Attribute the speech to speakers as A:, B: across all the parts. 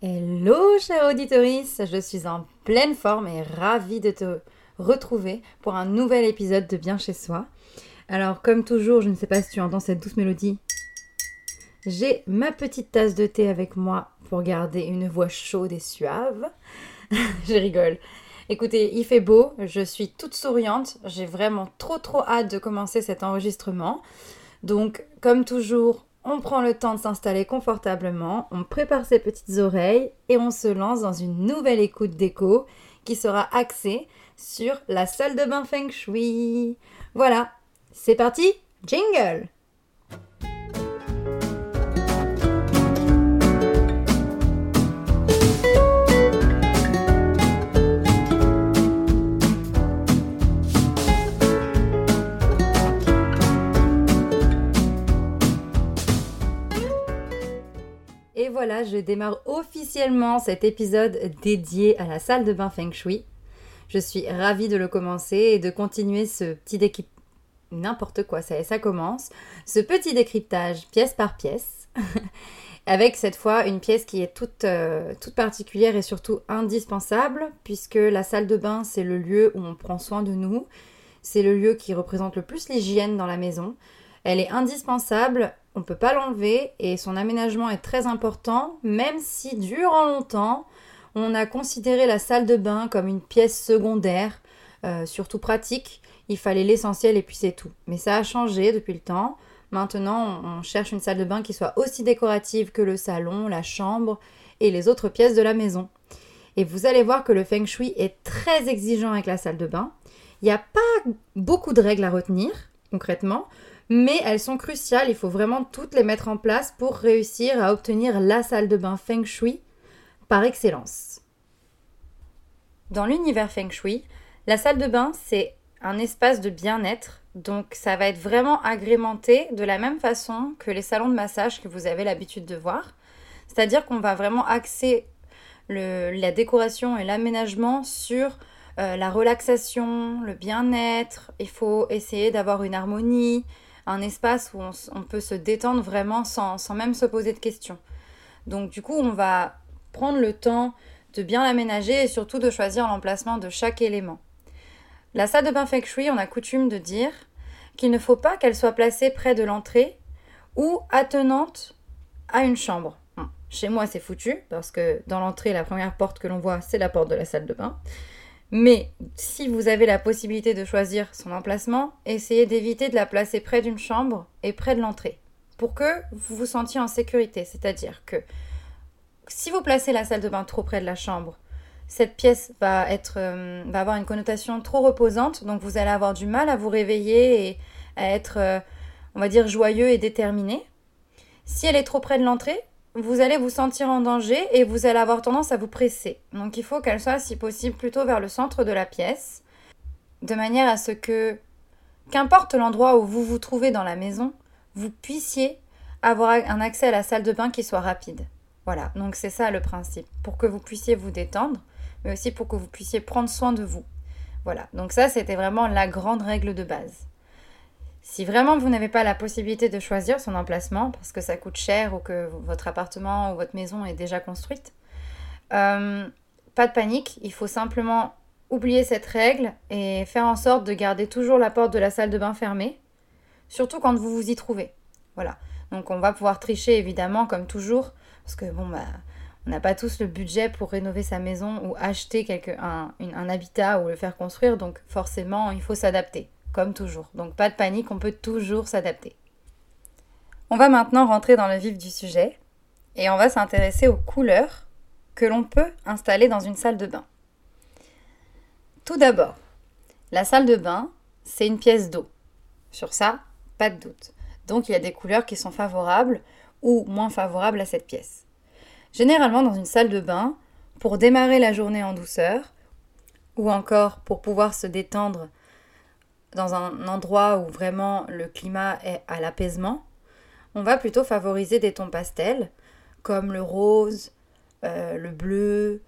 A: Hello, chère auditorice, je suis en pleine forme et ravie de te retrouver pour un nouvel épisode de Bien chez soi. Alors, comme toujours, je ne sais pas si tu entends cette douce mélodie. J'ai ma petite tasse de thé avec moi pour garder une voix chaude et suave. je rigole. Écoutez, il fait beau, je suis toute souriante, j'ai vraiment trop trop hâte de commencer cet enregistrement. Donc, comme toujours, on prend le temps de s'installer confortablement, on prépare ses petites oreilles et on se lance dans une nouvelle écoute d'écho qui sera axée sur la salle de bain Feng Shui. Voilà, c'est parti, jingle voilà, je démarre officiellement cet épisode dédié à la salle de bain Feng Shui. Je suis ravie de le commencer et de continuer ce petit décryptage. N'importe quoi, ça, commence. Ce petit décryptage pièce par pièce. avec cette fois une pièce qui est toute, euh, toute particulière et surtout indispensable, puisque la salle de bain, c'est le lieu où on prend soin de nous. C'est le lieu qui représente le plus l'hygiène dans la maison. Elle est indispensable on ne peut pas l'enlever et son aménagement est très important, même si durant longtemps, on a considéré la salle de bain comme une pièce secondaire, euh, surtout pratique. Il fallait l'essentiel et puis c'est tout. Mais ça a changé depuis le temps. Maintenant, on cherche une salle de bain qui soit aussi décorative que le salon, la chambre et les autres pièces de la maison. Et vous allez voir que le feng shui est très exigeant avec la salle de bain. Il n'y a pas beaucoup de règles à retenir, concrètement mais elles sont cruciales, il faut vraiment toutes les mettre en place pour réussir à obtenir la salle de bain Feng Shui par excellence. Dans l'univers Feng Shui, la salle de bain, c'est un espace de bien-être, donc ça va être vraiment agrémenté de la même façon que les salons de massage que vous avez l'habitude de voir. C'est-à-dire qu'on va vraiment axer la décoration et l'aménagement sur euh, la relaxation, le bien-être. Il faut essayer d'avoir une harmonie, un espace où on, peut se détendre vraiment sans, même se poser de questions. Donc du coup, on va prendre le temps de bien l'aménager et surtout de choisir l'emplacement de chaque élément. La salle de bain Feng Shui, on a coutume de dire qu'il ne faut pas qu'elle soit placée près de l'entrée ou attenante à une chambre. chez moi, c'est foutu parce que dans l'entrée, la première porte que l'on voit, c'est la porte de la salle de bain. Mais si vous avez la possibilité de choisir son emplacement, essayez d'éviter de la placer près d'une chambre et près de l'entrée pour que vous vous sentiez en sécurité. C'est-à-dire que si vous placez la salle de bain trop près de la chambre, cette pièce va, euh, avoir une connotation trop reposante, donc vous allez avoir du mal à vous réveiller et à être, euh, on va dire, joyeux et déterminé. Si elle est trop près de l'entrée, vous allez vous sentir en danger et vous allez avoir tendance à vous presser. Donc il faut qu'elle soit si possible plutôt vers le centre de la pièce, de manière à ce que, qu'importe l'endroit où vous vous trouvez dans la maison, vous puissiez avoir un accès à la salle de bain qui soit rapide. Voilà, donc c'est ça le principe, pour que vous puissiez vous détendre, mais aussi pour que vous puissiez prendre soin de vous. Voilà, donc ça c'était vraiment la grande règle de base. Si vraiment vous n'avez pas la possibilité de choisir son emplacement parce que ça coûte cher ou que votre appartement ou votre maison est déjà construite, euh, pas de panique, il faut simplement oublier cette règle et faire en sorte de garder toujours la porte de la salle de bain fermée, surtout quand vous vous y trouvez. Voilà. Donc on va pouvoir tricher évidemment comme toujours parce que bon bah on n'a pas tous le budget pour rénover sa maison ou acheter quelque, un habitat ou le faire construire, donc forcément il faut s'adapter toujours. Donc pas de panique, on peut toujours s'adapter. On va maintenant rentrer dans le vif du sujet et on va s'intéresser aux couleurs que l'on peut installer dans une salle de bain. Tout d'abord, la salle de bain, c'est une pièce d'eau. Sur ça, pas de doute. Donc il y a des couleurs qui sont favorables ou moins favorables à cette pièce. Généralement dans une salle de bain, pour démarrer la journée en douceur, ou encore pour pouvoir se détendre dans un endroit où vraiment le climat est à l'apaisement, on va plutôt favoriser des tons pastels comme le rose, euh, le bleu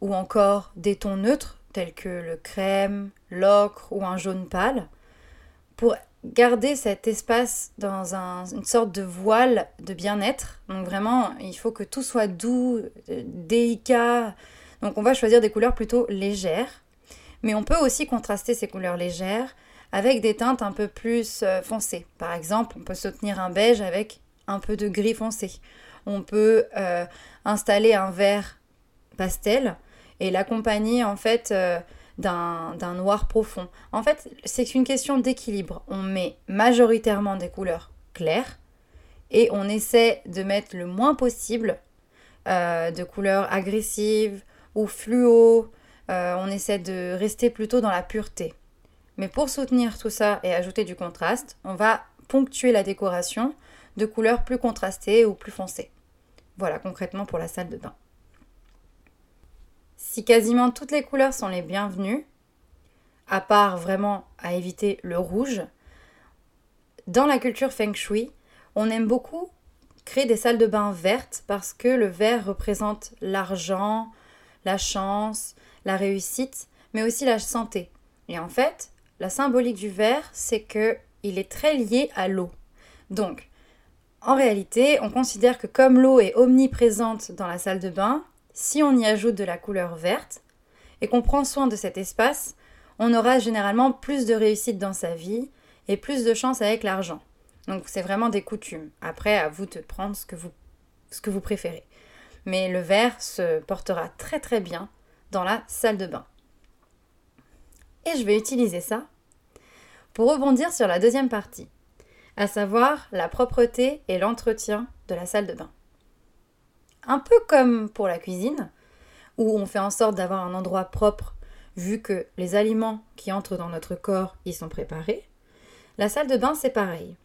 A: ou encore des tons neutres tels que le crème, l'ocre ou un jaune pâle pour garder cet espace dans une sorte de voile de bien-être. Donc vraiment, il faut que tout soit doux, euh, délicat. Donc on va choisir des couleurs plutôt légères. Mais on peut aussi contraster ces couleurs légères avec des teintes un peu plus euh, foncées. Par exemple, on peut soutenir un beige avec un peu de gris foncé. On peut euh, installer un vert pastel et l'accompagner en fait d'un noir profond. En fait, c'est une question d'équilibre. On met majoritairement des couleurs claires et on essaie de mettre le moins possible euh, de couleurs agressives ou fluo. Euh, on essaie de rester plutôt dans la pureté. Mais pour soutenir tout ça et ajouter du contraste, on va ponctuer la décoration de couleurs plus contrastées ou plus foncées. Voilà concrètement pour la salle de bain. Si quasiment toutes les couleurs sont les bienvenues, à part vraiment à éviter le rouge, dans la culture feng shui, on aime beaucoup créer des salles de bain vertes parce que le vert représente l'argent, la chance, la réussite, mais aussi la santé. Et en fait, la symbolique du vert, c'est que il est très lié à l'eau. Donc, en réalité, on considère que comme l'eau est omniprésente dans la salle de bain, si on y ajoute de la couleur verte et qu'on prend soin de cet espace, on aura généralement plus de réussite dans sa vie et plus de chance avec l'argent. Donc c'est vraiment des coutumes. Après, à vous de prendre ce que vous, ce que vous préférez. Mais le vert se portera très très bien dans la salle de bain. Et je vais utiliser ça pour rebondir sur la deuxième partie, à savoir la propreté et l'entretien de la salle de bain. Un peu comme pour la cuisine, où on fait en sorte d'avoir un endroit propre vu que les aliments qui entrent dans notre corps y sont préparés. La salle de bain, c'est pareil.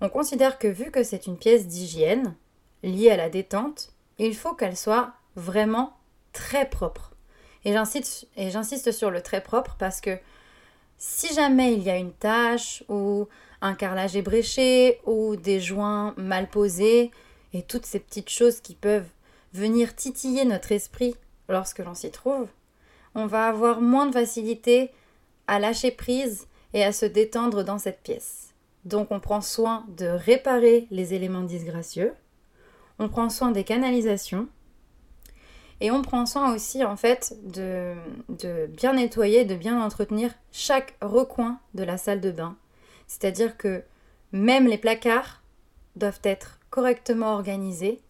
A: On considère que vu que c'est une pièce d'hygiène liée à la détente, il faut qu'elle soit vraiment très propre. Et j'insiste sur le très propre parce que si jamais il y a une tache ou un carrelage ébréché ou des joints mal posés et toutes ces petites choses qui peuvent venir titiller notre esprit lorsque l'on s'y trouve, on va avoir moins de facilité à lâcher prise et à se détendre dans cette pièce. Donc on prend soin de réparer les éléments disgracieux, on prend soin des canalisations et on prend soin aussi en fait de, bien nettoyer, de bien entretenir chaque recoin de la salle de bain. C'est-à-dire que même les placards doivent être correctement organisés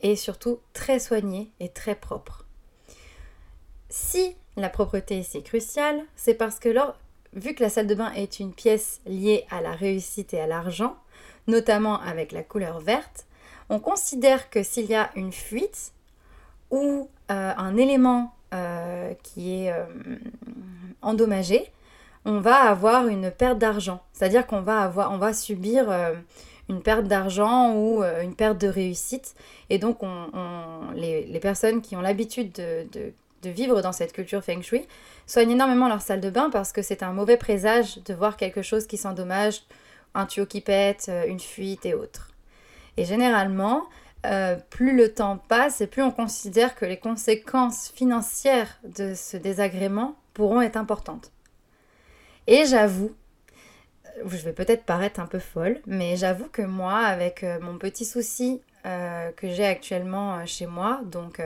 A: et surtout très soigné et très propre. Si la propreté c'est crucial, c'est parce que vu que la salle de bain est une pièce liée à la réussite et à l'argent, notamment avec la couleur verte, on considère que s'il y a une fuite ou euh, un élément euh, qui est euh, endommagé, on va avoir une perte d'argent. C'est-à-dire qu'on va avoir, on va subir une perte d'argent ou une perte de réussite. Et donc, on, les, personnes qui ont l'habitude de, vivre dans cette culture feng shui soignent énormément leur salle de bain parce que c'est un mauvais présage de voir quelque chose qui s'endommage, un tuyau qui pète, une fuite et autres. Et généralement, euh, plus le temps passe et plus on considère que les conséquences financières de ce désagrément pourront être importantes. Et j'avoue je vais peut-être paraître un peu folle, mais j'avoue que moi, avec euh, mon petit souci euh, que j'ai actuellement euh, chez moi, donc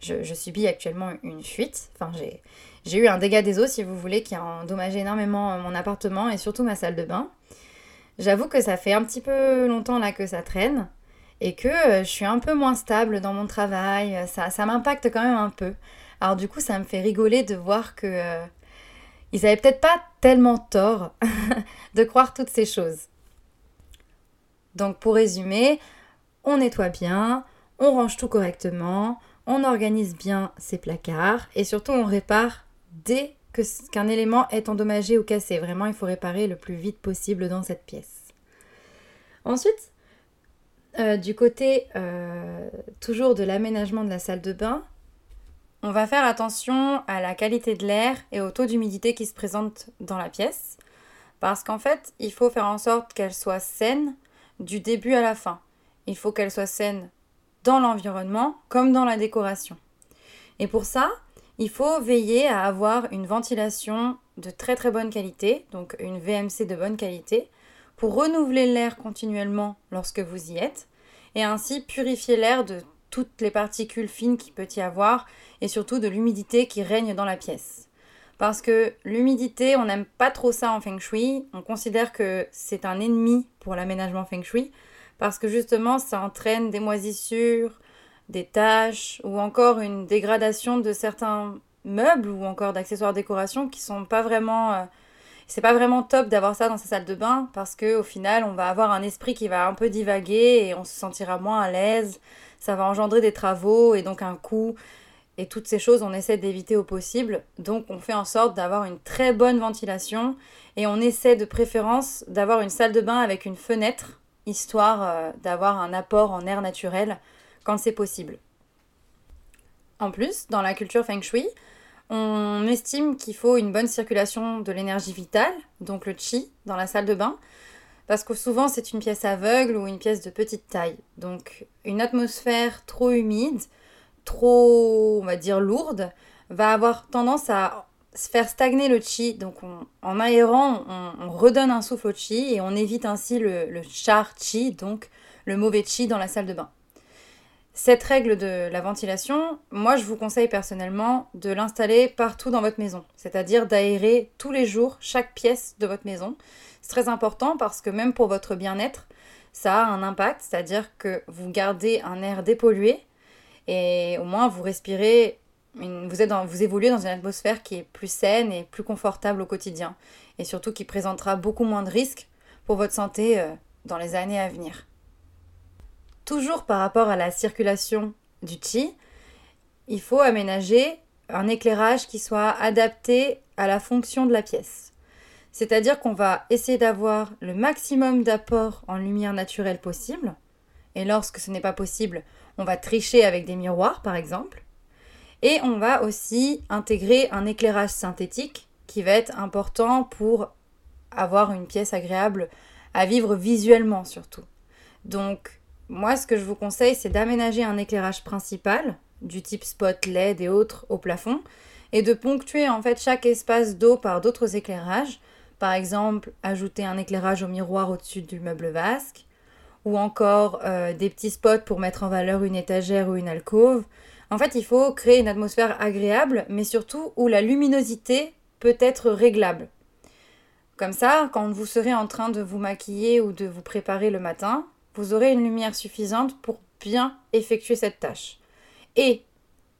A: je, subis actuellement une fuite, enfin j'ai eu un dégât des eaux, si vous voulez, qui a endommagé énormément mon appartement et surtout ma salle de bain. J'avoue que ça fait un petit peu longtemps là que ça traîne et que je suis un peu moins stable dans mon travail, ça, ça m'impacte quand même un peu. Alors du coup, ça me fait rigoler de voir que n'avaient peut-être pas tellement tort de croire toutes ces choses. Donc pour résumer, on nettoie bien, on range tout correctement, on organise bien ses placards et surtout on répare dès qu'un élément est endommagé ou cassé. Vraiment, il faut réparer le plus vite possible dans cette pièce. Ensuite, euh, du côté euh, toujours de l'aménagement de la salle de bain, on va faire attention à la qualité de l'air et au taux d'humidité qui se présente dans la pièce. Parce qu'en fait, il faut faire en sorte qu'elle soit saine du début à la fin. Il faut qu'elle soit saine dans l'environnement comme dans la décoration. Et pour ça, il faut veiller à avoir une ventilation de très très bonne qualité, donc une VMC de bonne qualité, pour renouveler l'air continuellement lorsque vous y êtes et ainsi purifier l'air de toutes les particules fines qu'il peut y avoir et surtout de l'humidité qui règne dans la pièce. Parce que l'humidité, on n'aime pas trop ça en feng shui, on considère que c'est un ennemi pour l'aménagement feng shui parce que justement ça entraîne des moisissures, des taches ou encore une dégradation de certains meubles ou encore d'accessoires décoration qui sont pas vraiment euh, c'est pas vraiment top d'avoir ça dans sa salle de bain parce que au final on va avoir un esprit qui va un peu divaguer et on se sentira moins à l'aise ça va engendrer des travaux et donc un coût et toutes ces choses on essaie d'éviter au possible donc on fait en sorte d'avoir une très bonne ventilation et on essaie de préférence d'avoir une salle de bain avec une fenêtre histoire euh, d'avoir un apport en air naturel quand c'est possible. En plus, dans la culture feng shui, on estime qu'il faut une bonne circulation de l'énergie vitale, donc le chi, dans la salle de bain, parce que souvent c'est une pièce aveugle ou une pièce de petite taille. Donc une atmosphère trop humide, trop, on va dire, lourde, va avoir tendance à faire stagner le chi. Donc en aérant, on, redonne un souffle au chi et on évite ainsi le, le char chi, donc le mauvais chi dans la salle de bain. Cette règle de la ventilation, moi je vous conseille personnellement de l'installer partout dans votre maison, c'est-à-dire d'aérer tous les jours chaque pièce de votre maison. C'est très important parce que même pour votre bien-être, ça a un impact, c'est-à-dire que vous gardez un air dépollué et au moins vous respirez, vous, êtes vous évoluez dans une atmosphère qui est plus saine et plus confortable au quotidien et surtout qui présentera beaucoup moins de risques pour votre santé euh, dans les années à venir. Toujours par rapport à la circulation du chi, il faut aménager un éclairage qui soit adapté à la fonction de la pièce. C'est-à-dire qu'on va essayer d'avoir le maximum d'apport en lumière naturelle possible. Et lorsque ce n'est pas possible, on va tricher avec des miroirs par exemple. Et on va aussi intégrer un éclairage synthétique qui va être important pour avoir une pièce agréable à vivre visuellement surtout. Donc moi, ce que je vous conseille, c'est d'aménager un éclairage principal, du type spot LED et autres, au plafond, et de ponctuer en fait chaque espace d'eau par d'autres éclairages. Par exemple, ajouter un éclairage au miroir au-dessus du meuble vasque, ou encore euh, des petits spots pour mettre en valeur une étagère ou une alcôve. En fait, il faut créer une atmosphère agréable, mais surtout où la luminosité peut être réglable. Comme ça, quand vous serez en train de vous maquiller ou de vous préparer le matin, vous aurez une lumière suffisante pour bien effectuer cette tâche. Et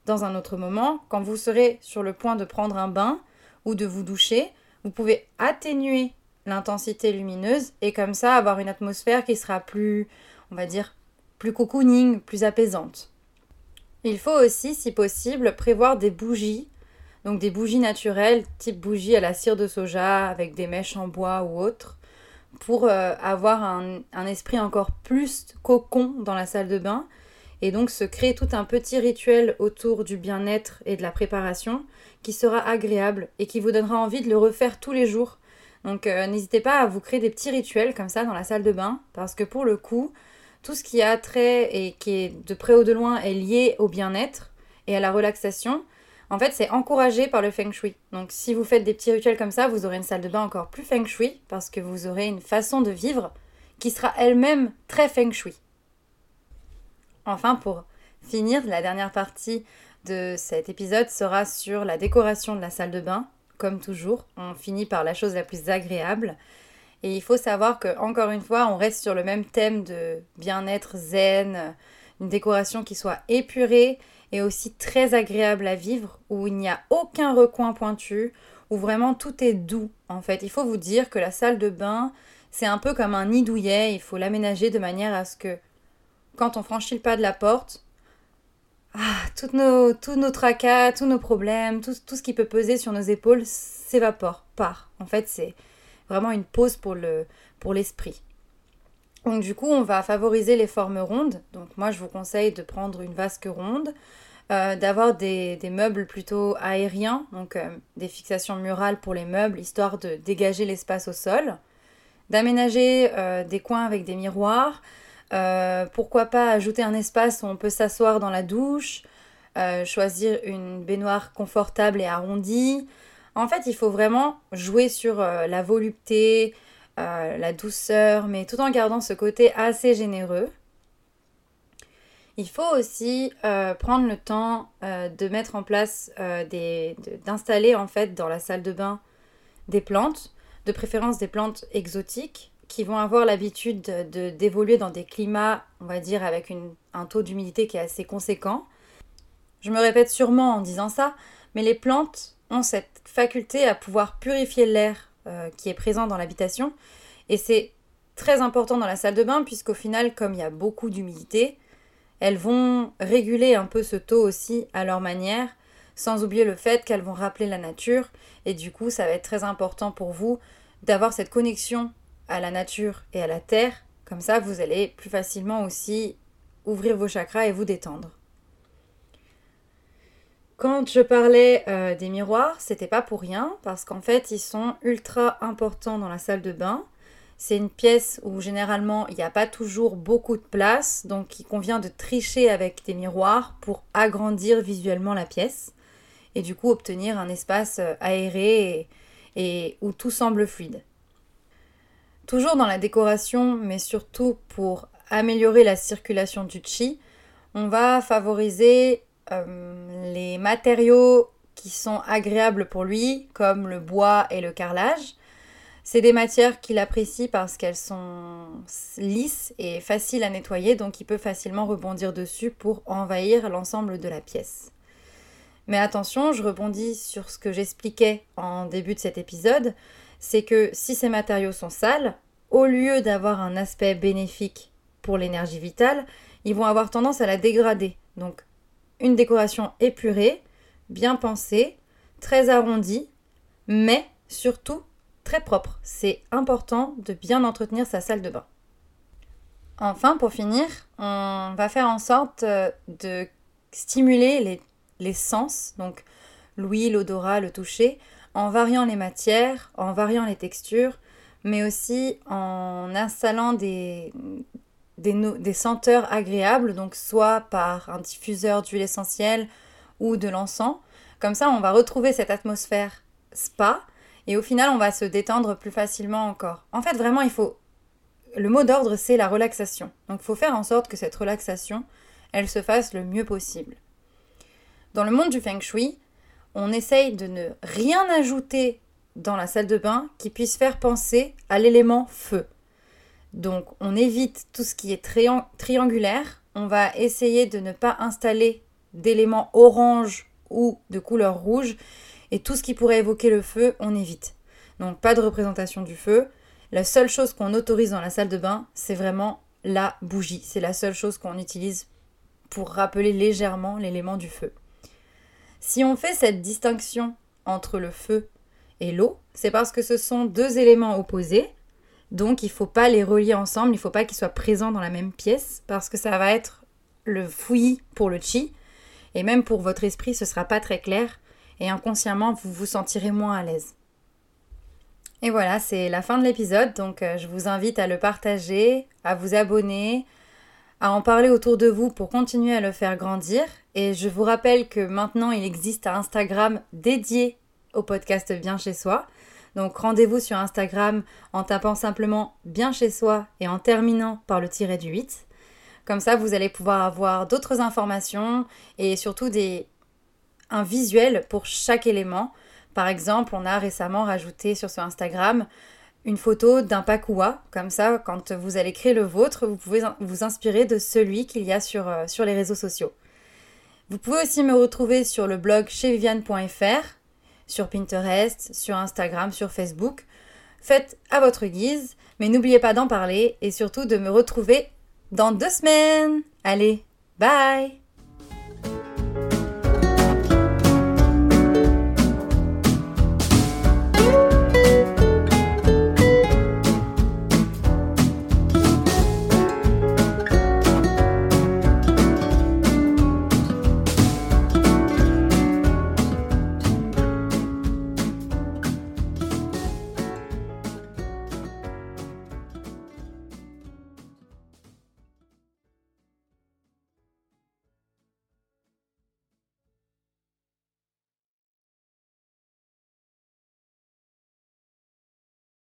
A: dans un autre moment, quand vous serez sur le point de prendre un bain ou de vous doucher, vous pouvez atténuer l'intensité lumineuse et comme ça avoir une atmosphère qui sera plus, on va dire, plus cocooning, plus apaisante. Il faut aussi, si possible, prévoir des bougies, donc des bougies naturelles, type bougie à la cire de soja avec des mèches en bois ou autres, pour euh, avoir un, esprit encore plus cocon dans la salle de bain et donc se créer tout un petit rituel autour du bien-être et de la préparation qui sera agréable et qui vous donnera envie de le refaire tous les jours. Donc euh, n'hésitez pas à vous créer des petits rituels comme ça dans la salle de bain parce que pour le coup, tout ce qui a trait et qui est de près ou de loin est lié au bien-être et à la relaxation, en fait, c'est encouragé par le feng shui. Donc, si vous faites des petits rituels comme ça, vous aurez une salle de bain encore plus feng shui parce que vous aurez une façon de vivre qui sera elle-même très feng shui. Enfin, pour finir, la dernière partie de cet épisode sera sur la décoration de la salle de bain. Comme toujours, on finit par la chose la plus agréable. Et il faut savoir que, encore une fois, on reste sur le même thème de bien-être zen, une décoration qui soit épurée et aussi très agréable à vivre, où il n'y a aucun recoin pointu, où vraiment tout est doux. En fait, il faut vous dire que la salle de bain, c'est un peu comme un nid douillet, il faut l'aménager de manière à ce que quand on franchit le pas de la porte, ah, toutes nos, tous nos tracas, tous nos problèmes, tout, tout ce qui peut peser sur nos épaules s'évapore, part. En fait, c'est vraiment une pause pour le pour l'esprit. Donc du coup, on va favoriser les formes rondes. Donc moi, je vous conseille de prendre une vasque ronde, euh, d'avoir des, meubles plutôt aériens, donc euh, des fixations murales pour les meubles, histoire de dégager l'espace au sol, d'aménager euh, des coins avec des miroirs, pourquoi pas ajouter un espace où on peut s'asseoir dans la douche, choisir une baignoire confortable et arrondie. En fait, il faut vraiment jouer sur la volupté, euh, la douceur, mais tout en gardant ce côté assez généreux. Il faut aussi euh, prendre le temps euh, de mettre en place d'installer en fait dans la salle de bain des plantes, de préférence des plantes exotiques qui vont avoir l'habitude d'évoluer dans des climats, on va dire, avec un taux d'humidité qui est assez conséquent. Je me répète sûrement en disant ça, mais les plantes ont cette faculté à pouvoir purifier l'air euh, qui est présent dans l'habitation. Et c'est très important dans la salle de bain, puisqu'au final, comme il y a beaucoup d'humidité, elles vont réguler un peu ce taux aussi à leur manière, sans oublier le fait qu'elles vont rappeler la nature. Et du coup, ça va être très important pour vous d'avoir cette connexion à la nature et à la terre. Comme ça, vous allez plus facilement aussi ouvrir vos chakras et vous détendre. Quand je parlais euh, des miroirs, c'était pas pour rien, parce qu'en fait, ils sont ultra importants dans la salle de bain. C'est une pièce où généralement il n'y a pas toujours beaucoup de place, donc il convient de tricher avec des miroirs pour agrandir visuellement la pièce et du coup obtenir un espace euh, aéré et où tout semble fluide. Toujours dans la décoration, mais surtout pour améliorer la circulation du chi, on va favoriser euh, les matériaux qui sont agréables pour lui, comme le bois et le carrelage. C'est des matières qu'il apprécie parce qu'elles sont lisses et faciles à nettoyer, donc il peut facilement rebondir dessus pour envahir l'ensemble de la pièce. Mais attention, je rebondis sur ce que j'expliquais en début de cet épisode, c'est que si ces matériaux sont sales, au lieu d'avoir un aspect bénéfique pour l'énergie vitale, ils vont avoir tendance à la dégrader. Donc une décoration épurée, bien pensée, très arrondie, mais surtout très propre. C'est important de bien entretenir sa salle de bain. Enfin, pour finir, on va faire en sorte euh, de stimuler les, les sens, donc l'ouïe, l'odorat, le toucher, en variant les matières, en variant les textures, mais aussi en installant des, des, senteurs agréables, donc soit par un diffuseur d'huile essentielle ou de l'encens. Comme ça, on va retrouver cette atmosphère spa et au final, on va se détendre plus facilement encore. En fait, vraiment, il faut... Le mot d'ordre, c'est la relaxation. Donc, il faut faire en sorte que cette relaxation, elle se fasse le mieux possible. Dans le monde du feng shui, on essaye de ne rien ajouter dans la salle de bain qui puisse faire penser à l'élément feu. Donc on évite tout ce qui est triangulaire. On va essayer de ne pas installer d'éléments orange ou de couleur rouge. Et tout ce qui pourrait évoquer le feu, on évite. Donc pas de représentation du feu. La seule chose qu'on autorise dans la salle de bain, c'est vraiment la bougie. C'est la seule chose qu'on utilise pour rappeler légèrement l'élément du feu. Si on fait cette distinction entre le feu et l'eau, c'est parce que ce sont deux éléments opposés donc il ne faut pas les relier ensemble, il ne faut pas qu'ils soient présents dans la même pièce parce que ça va être le fouillis pour le chi et même pour votre esprit ce sera pas très clair et inconsciemment vous vous sentirez moins à l'aise. Et voilà, c'est la fin de l'épisode donc euh, je vous invite à le partager, à vous abonner, à en parler autour de vous pour continuer à le faire grandir et je vous rappelle que maintenant il existe un Instagram dédié au podcast Bien chez soi. Donc rendez-vous sur Instagram en tapant simplement bien chez soi et en terminant par le tiret du 8. Comme ça, vous allez pouvoir avoir d'autres informations et surtout des... un visuel pour chaque élément. Par exemple, on a récemment rajouté sur ce Instagram une photo d'un pakua. Comme ça, quand vous allez créer le vôtre, vous pouvez vous inspirer de celui qu'il y a sur, euh, sur les réseaux sociaux. Vous pouvez aussi me retrouver sur le blog chez sur Pinterest, sur Instagram, sur Facebook. Faites à votre guise, mais n'oubliez pas d'en parler et surtout de me retrouver dans deux semaines. Allez, bye